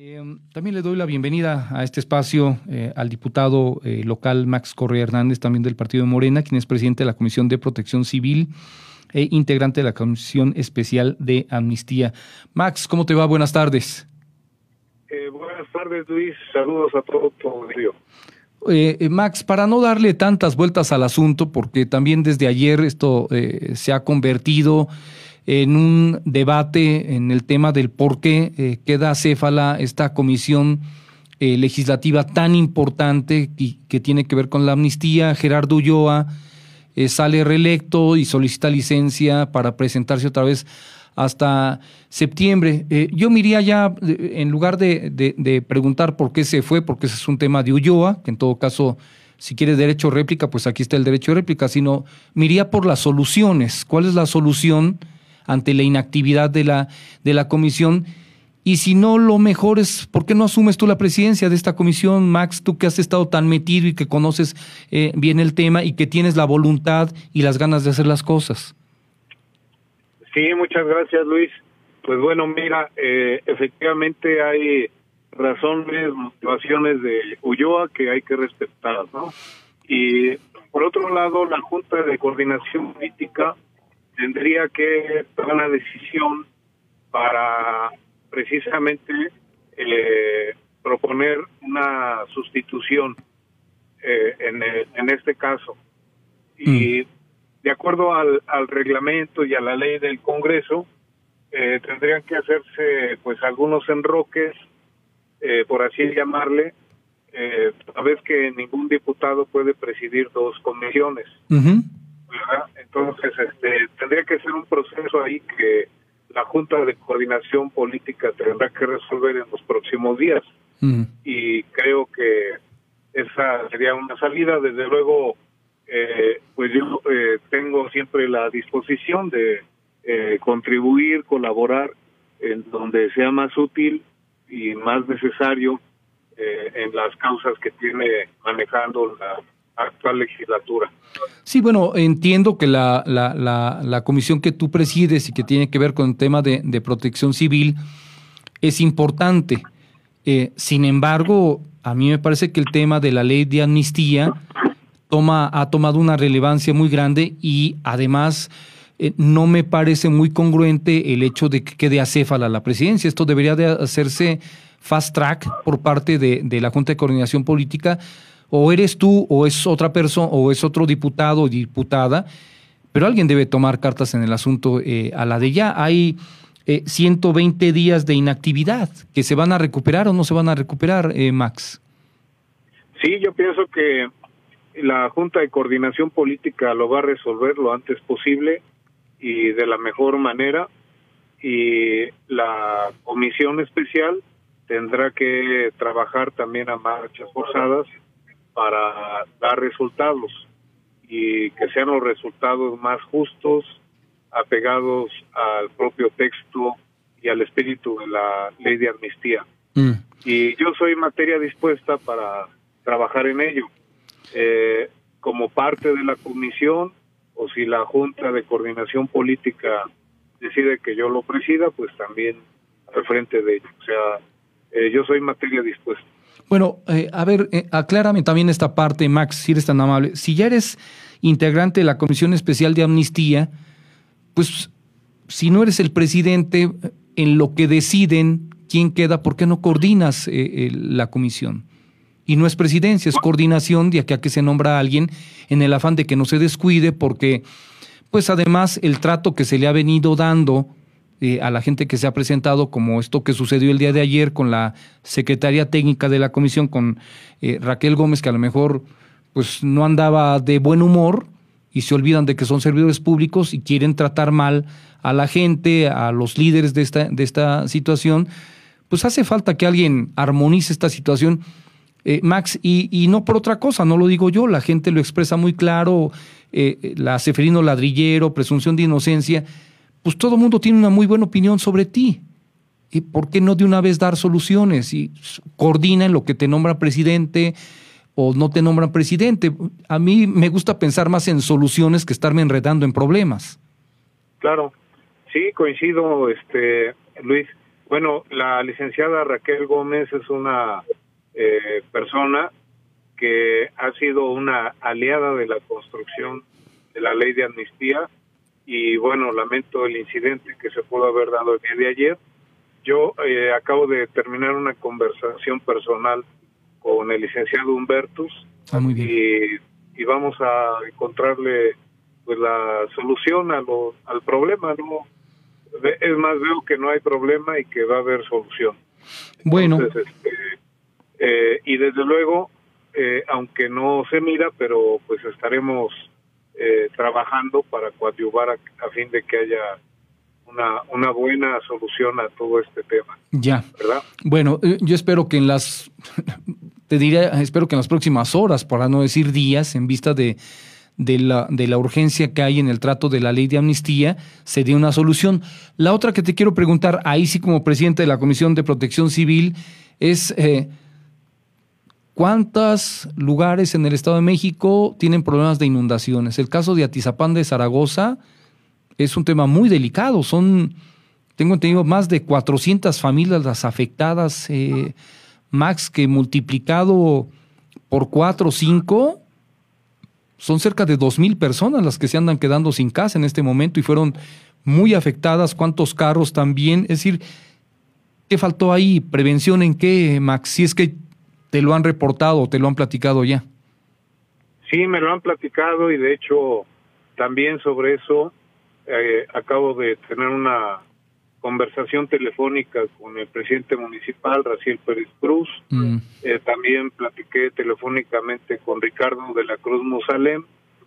Em, también le doy la bienvenida a este espacio eh, al diputado eh, local Max Correa Hernández, también del Partido de Morena, quien es presidente de la Comisión de Protección Civil e integrante de la Comisión Especial de Amnistía. Max, ¿cómo te va? Buenas tardes. Eh, buenas tardes, Luis. Saludos a todo tu Max, para no darle tantas vueltas al asunto, porque también desde ayer esto se ha convertido en un debate en el tema del por qué eh, queda acéfala esta comisión eh, legislativa tan importante y que tiene que ver con la amnistía. Gerardo Ulloa eh, sale reelecto y solicita licencia para presentarse otra vez hasta septiembre. yo me iría ya, en lugar de, preguntar por qué se fue, porque ese es un tema de Ulloa, que en todo caso, si quiere derecho de réplica, pues aquí está el derecho de réplica, sino me iría por las soluciones. ¿Cuál es la solución? Ante la inactividad de la, de la comisión. Y si no, lo mejor es, ¿por qué no asumes tú la presidencia de esta comisión, Max, tú que has estado tan metido y que conoces eh, bien el tema y que tienes la voluntad y las ganas de hacer las cosas? Sí, muchas gracias, Luis. Pues bueno, mira, eh, efectivamente hay razones, motivaciones de Ulloa que hay que respetar, ¿no? Y por otro lado, la Junta de Coordinación Política tendría que tomar una decisión para precisamente eh, proponer una sustitución eh, en, en, este caso. Y mm. de acuerdo al, al, reglamento y a la ley del Congreso, eh, tendrían que hacerse pues algunos enroques, por así llamarle, a vez que ningún diputado puede presidir dos comisiones. Entonces, este, tendría que ser un proceso ahí que la Junta de Coordinación Política tendrá que resolver en los próximos días. Y creo que esa sería una salida. Desde luego, eh, pues yo eh, tengo siempre la disposición de eh, contribuir, colaborar en donde sea más útil y más necesario en las causas que tiene manejando la actual legislatura. Sí, bueno, entiendo que la, la, comisión que tú presides y que tiene que ver con el tema de, protección civil es importante. Eh, sin embargo, a mí me parece que el tema de la ley de amnistía toma, ha tomado una relevancia muy grande y además eh, no me parece muy congruente el hecho de que quede acéfala la presidencia. Esto debería de hacerse fast track por parte de, de la Junta de Coordinación Política o eres tú, o es otra persona, o es otro diputado o diputada, pero alguien debe tomar cartas en el asunto eh, a la de ya. Hay 120 eh, días de inactividad que se van a recuperar o no se van a recuperar, eh, Max. Sí, yo pienso que la Junta de Coordinación Política lo va a resolver lo antes posible y de la mejor manera y la comisión especial tendrá que trabajar también a marchas forzadas para dar resultados y que sean los resultados más justos, apegados al propio texto y al espíritu de la ley de amnistía. Mm. Y yo soy materia dispuesta para trabajar en ello. Eh, como parte de la comisión o si la Junta de Coordinación Política decide que yo lo presida, pues también al frente de ello. O sea, eh, yo soy materia dispuesta. Bueno, eh, a ver, eh, aclárame también esta parte, Max, si eres tan amable. Si ya eres integrante de la Comisión Especial de Amnistía, pues si no eres el presidente, en lo que deciden quién queda, ¿por qué no coordinas la comisión? Y no es presidencia, es coordinación de aquí a que se nombra a alguien en el afán de que no se descuide, porque, pues además, el trato que se le ha venido dando eh, a la gente que se ha presentado, como esto que sucedió el día de ayer con la secretaria técnica de la comisión, con eh, Raquel Gómez, que a lo mejor pues no andaba de buen humor y se olvidan de que son servidores públicos y quieren tratar mal a la gente, a los líderes de esta, de esta situación, pues hace falta que alguien armonice esta situación. Eh, Max, y, y, no por otra cosa, no lo digo yo, la gente lo expresa muy claro, la Seferino Ladrillero, presunción de inocencia, pues todo el mundo tiene una muy buena opinión sobre ti. ¿Y por qué no de una vez dar soluciones? Y coordina en lo que te nombra presidente o no te nombran presidente. A mí me gusta pensar más en soluciones que estarme enredando en problemas. Claro, sí, coincido, este Luis. Bueno, la licenciada Raquel Gómez es una eh, persona que ha sido una aliada de la construcción de la ley de amnistía y bueno, lamento el incidente que se pudo haber dado el día de ayer. Yo eh, acabo de terminar una conversación personal con el licenciado Humbertus ah, Y, y, vamos a encontrarle pues la solución a lo, al problema, ¿no? Es más, veo que no hay problema y que va a haber solución. Bueno. este, eh, y desde luego, eh, aunque no se mira, pero pues estaremos eh, trabajando para coadyuvar a, fin de que haya una, una buena solución a todo este tema. Ya. ¿Verdad? Bueno, yo espero que en las, te diría, espero que en las próximas horas, para no decir días, en vista de, de la, de la urgencia que hay en el trato de la ley de amnistía, se dé una solución. La otra que te quiero preguntar, ahí sí como presidente de la Comisión de Protección Civil, es... ¿Cuántos lugares en el Estado de México tienen problemas de inundaciones? El caso de Atizapán de Zaragoza es un tema muy delicado. Son, tengo entendido, más de 400 familias las afectadas, eh, Max, que multiplicado por 4 o 5, son cerca de 2.000 personas las que se andan quedando sin casa en este momento y fueron muy afectadas. ¿Cuántos carros también? Es decir, ¿qué faltó ahí? ¿Prevención en qué, Max? Si es que ¿Te lo han reportado o te lo han platicado ya? Sí, me lo han platicado y de hecho también sobre eso eh, acabo de tener una conversación telefónica con el presidente municipal, Raciel Pérez Cruz. Mm. Eh, también platiqué telefónicamente con Ricardo de la Cruz Musalem,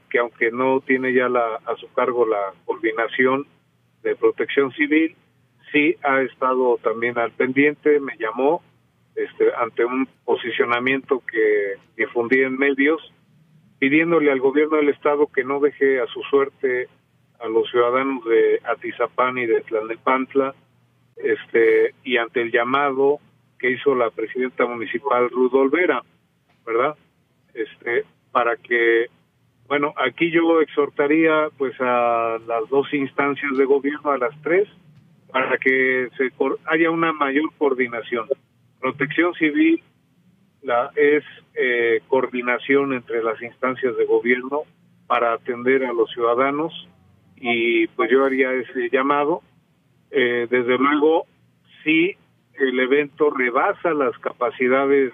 que aunque no tiene ya la, a su cargo la coordinación de protección civil, sí ha estado también al pendiente, me llamó este, ante un posicionamiento que difundí en medios, pidiéndole al gobierno del estado que no deje a su suerte a los ciudadanos de Atizapán y de Tlalnepantla, este, y ante el llamado que hizo la presidenta municipal Ruth Olvera, ¿verdad? Este, para que, bueno, aquí yo exhortaría pues a las dos instancias de gobierno, a las tres, para que se haya una mayor coordinación. Protección civil la, es eh, coordinación entre las instancias de gobierno para atender a los ciudadanos y pues yo haría ese llamado. Eh, desde luego, si el evento rebasa las capacidades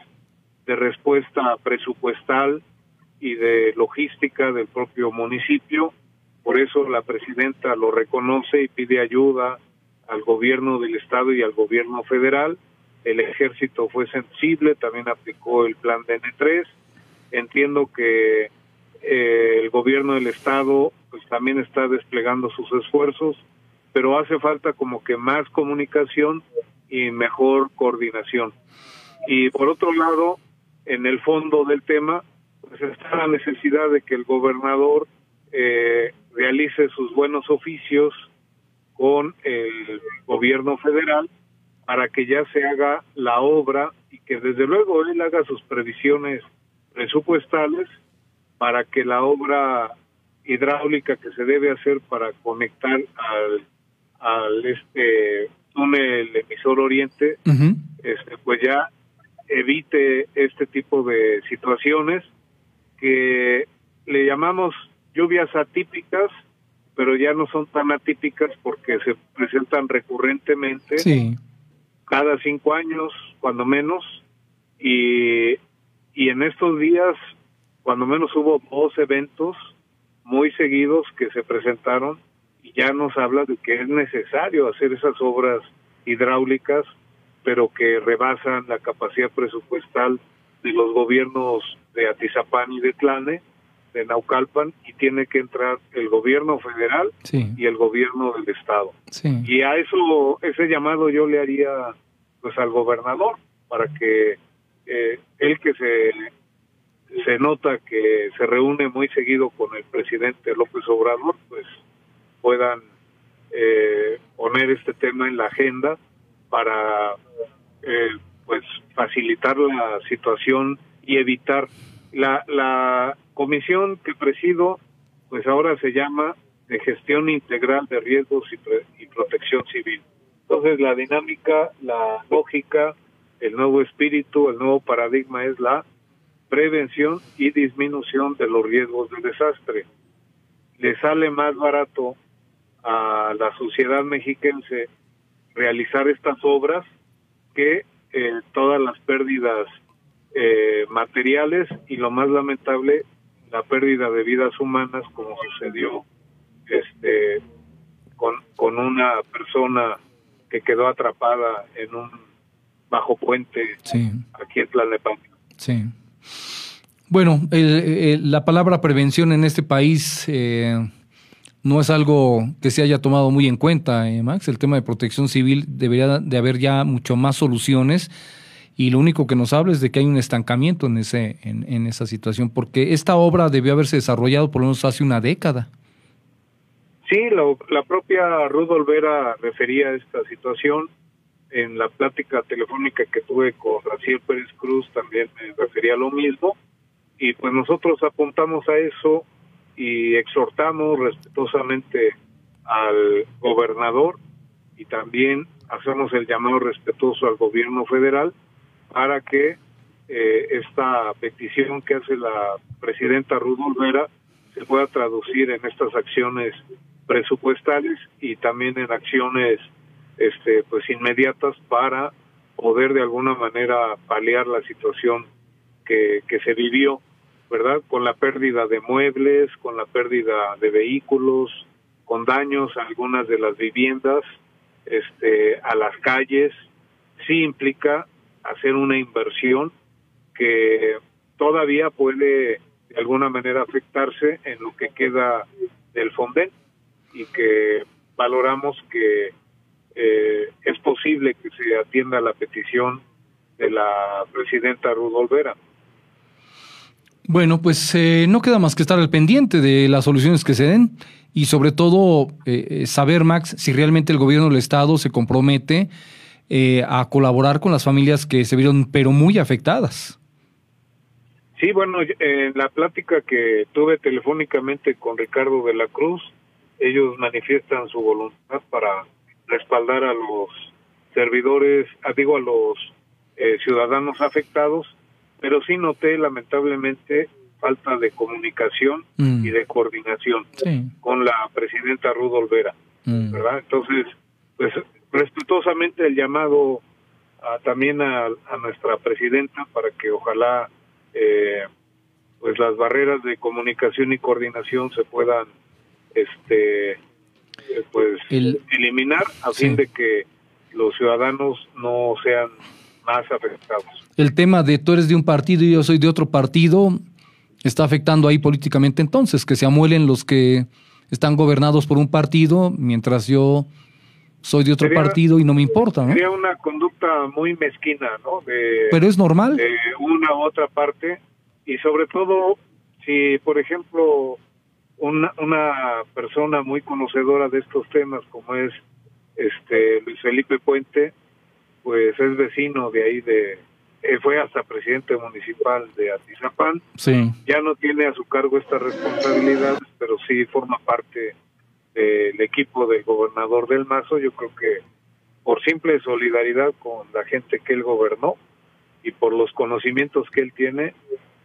de respuesta presupuestal y de logística del propio municipio, por eso la presidenta lo reconoce y pide ayuda al gobierno del estado y al gobierno federal el ejército fue sensible, también aplicó el plan DN3. Entiendo que eh, el gobierno del estado pues también está desplegando sus esfuerzos, pero hace falta como que más comunicación y mejor coordinación. Y por otro lado, en el fondo del tema, pues está la necesidad de que el gobernador eh, realice sus buenos oficios con el gobierno federal para que ya se haga la obra y que desde luego él haga sus previsiones presupuestales para que la obra hidráulica que se debe hacer para conectar al, al este túnel emisor oriente este pues ya evite este tipo de situaciones que le llamamos lluvias atípicas pero ya no son tan atípicas porque se presentan recurrentemente sí cada cinco años, cuando menos, y, y en estos días, cuando menos hubo dos eventos muy seguidos que se presentaron y ya nos habla de que es necesario hacer esas obras hidráulicas, pero que rebasan la capacidad presupuestal de los gobiernos de Atizapán y de Tlane, de Naucalpan, y tiene que entrar el gobierno federal y el gobierno del estado. Y a eso, ese llamado yo le haría pues al gobernador para que eh, él que se se nota que se reúne muy seguido con el presidente López Obrador, pues puedan eh, poner este tema en la agenda para eh, pues facilitar la situación y evitar la la comisión que presido pues ahora se llama de gestión integral de riesgos y, y protección civil Entonces la dinámica, la lógica, el nuevo espíritu, el nuevo paradigma es la prevención y disminución de los riesgos de desastre. Le sale más barato a la sociedad mexiquense realizar estas obras que eh, todas las pérdidas eh, materiales y lo más lamentable la pérdida de vidas humanas como sucedió este con, con una persona que quedó atrapada en un bajo puente aquí en Tlalnepantla. Sí. Bueno, la palabra prevención en este país eh, no es algo que se haya tomado muy en cuenta, eh, Max. El tema de protección civil debería de haber ya mucho más soluciones y lo único que nos habla es de que hay un estancamiento en, ese, en, esa situación, porque esta obra debió haberse desarrollado por lo menos hace una década. Sí, la propia Ruth Olvera refería a esta situación. En la plática telefónica que tuve con Raciel Pérez Cruz también me refería a lo mismo. Y pues nosotros apuntamos a eso y exhortamos respetuosamente al gobernador y también hacemos el llamado respetuoso al gobierno federal para que eh, esta petición que hace la presidenta Ruth Olvera se pueda traducir en estas acciones presupuestales y también en acciones este pues inmediatas para poder de alguna manera paliar la situación que, que se vivió, ¿verdad? Con la pérdida de muebles, con la pérdida de vehículos, con daños a algunas de las viviendas, este, a las calles, sí implica hacer una inversión que todavía puede de alguna manera afectarse en lo que queda del Fonden y que valoramos que eh, es posible que se atienda la petición de la presidenta Rudolf Vera. Bueno, pues eh, no queda más que estar al pendiente de las soluciones que se den y sobre todo eh, saber, Max, si realmente el gobierno del Estado se compromete eh, a colaborar con las familias que se vieron pero muy afectadas. Sí, bueno, en la plática que tuve telefónicamente con Ricardo de la Cruz, ellos manifiestan su voluntad para respaldar a los servidores, digo a los eh, ciudadanos afectados, pero sí noté lamentablemente falta de comunicación mm. y de coordinación con la presidenta Rudolf Vera, mm. ¿verdad? Entonces, pues respetuosamente el llamado también a, nuestra presidenta para que ojalá eh, pues las barreras de comunicación y coordinación se puedan este eh, pues eliminar a fin de que los ciudadanos no sean más afectados. El tema de tú eres de un partido y yo soy de otro partido está afectando ahí políticamente entonces, que se amuelen los que están gobernados por un partido mientras yo soy de otro partido y no me importa, ¿no? Sería una conducta muy mezquina, ¿no? Pero es normal. De una u otra parte y sobre todo si, por ejemplo, una, una persona muy conocedora de estos temas como es este Luis Felipe Puente, pues es vecino de ahí de fue hasta presidente municipal de Atizapán. Sí. Ya no tiene a su cargo esta responsabilidad, pero sí forma parte del equipo del gobernador del Mazo, yo creo que por simple solidaridad con la gente que él gobernó y por los conocimientos que él tiene,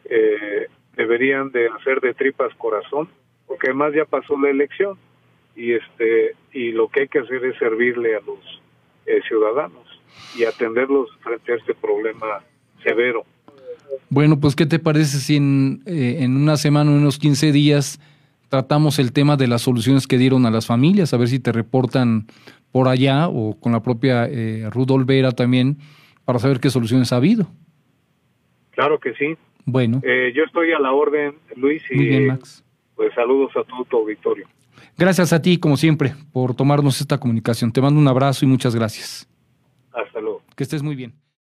eh, deberían de hacer de tripas corazón, porque además ya pasó la elección y este y lo que hay que hacer es servirle a los eh, ciudadanos y atenderlos frente a este problema severo. Bueno, pues ¿qué te parece si en, eh, en una semana, unos 15 días, tratamos el tema de las soluciones que dieron a las familias, a ver si te reportan por allá o con la propia eh, Rudolf Vera también, para saber qué soluciones ha habido. Claro que sí. Bueno. Eh, yo estoy a la orden, Luis, y Muy bien, Max. pues saludos a todo tu auditorio. Gracias a ti, como siempre, por tomarnos esta comunicación. Te mando un abrazo y muchas gracias. Hasta luego. Que estés muy bien.